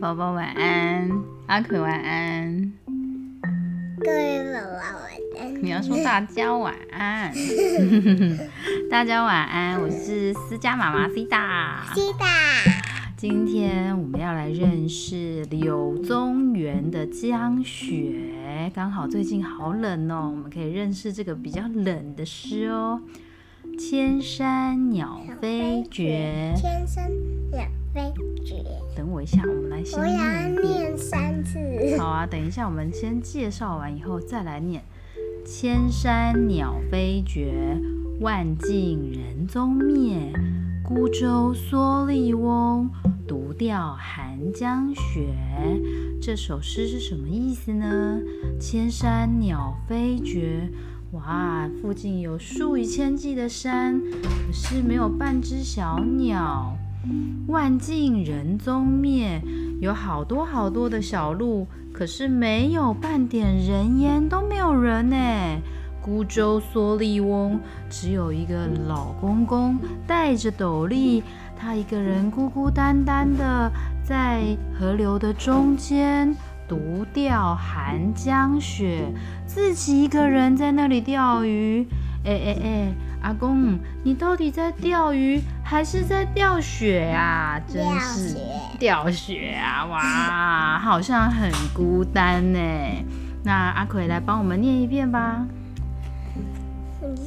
宝宝晚安，阿奎晚安，各位宝宝晚安。你要说大家晚安，大家晚安，我是思佳妈妈 C 大。西大，今天我们要来认识柳宗元的江雪，刚好最近好冷哦，我们可以认识这个比较冷的诗哦。千山鸟飞绝，千山鸟飞我一下，我们来先我要念一遍。念三次。好啊，等一下，我们先介绍完以后再来念。千山鸟飞绝，万径人踪灭。孤舟蓑笠翁，独钓寒江雪。这首诗是什么意思呢？千山鸟飞绝，哇，附近有数以千计的山，可是没有半只小鸟。万径人踪灭，有好多好多的小路，可是没有半点人烟，都没有人呢。孤舟蓑笠翁，只有一个老公公戴着斗笠，他一个人孤孤单单的在河流的中间独钓寒江雪，自己一个人在那里钓鱼。哎哎哎，阿公，你到底在钓鱼还是在钓雪啊？真是钓雪啊！哇，好像很孤单呢。那阿奎来帮我们念一遍吧，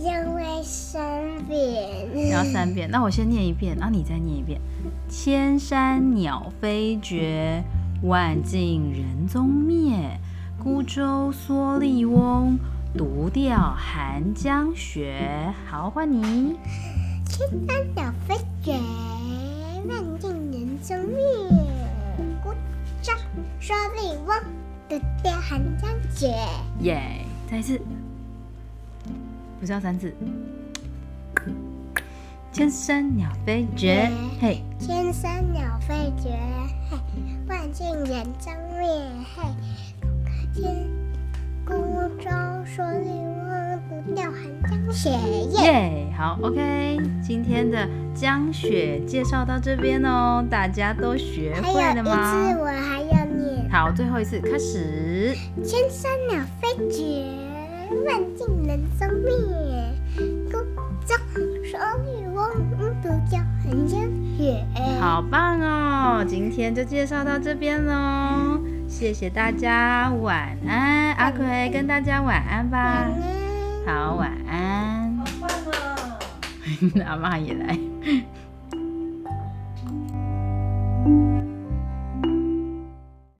因为三遍。要三遍。那我先念一遍，然后你再念一遍。千山鸟飞绝，万径人踪灭。孤舟蓑笠翁，独钓寒江雪。好，换你。千山鸟飞绝，万径人踪灭。孤舟蓑笠翁，独钓寒江雪。耶再一次，不是要三次。千山鸟飞绝，嘿，千山鸟飞舟蓑笠翁，独钓寒江雪。耶！耶，好，OK，今天的江雪介绍到这边哦，大家都学会还有一了吗次？我还要念。好，最后一次开始。千山鸟飞绝，万径人踪灭。孤舟蓑笠翁，独钓寒江雪。好棒哦！今天就介绍到这边喽，谢谢大家，晚安，阿奎，跟大家晚安吧。好，晚安。好困啊！阿妈也来。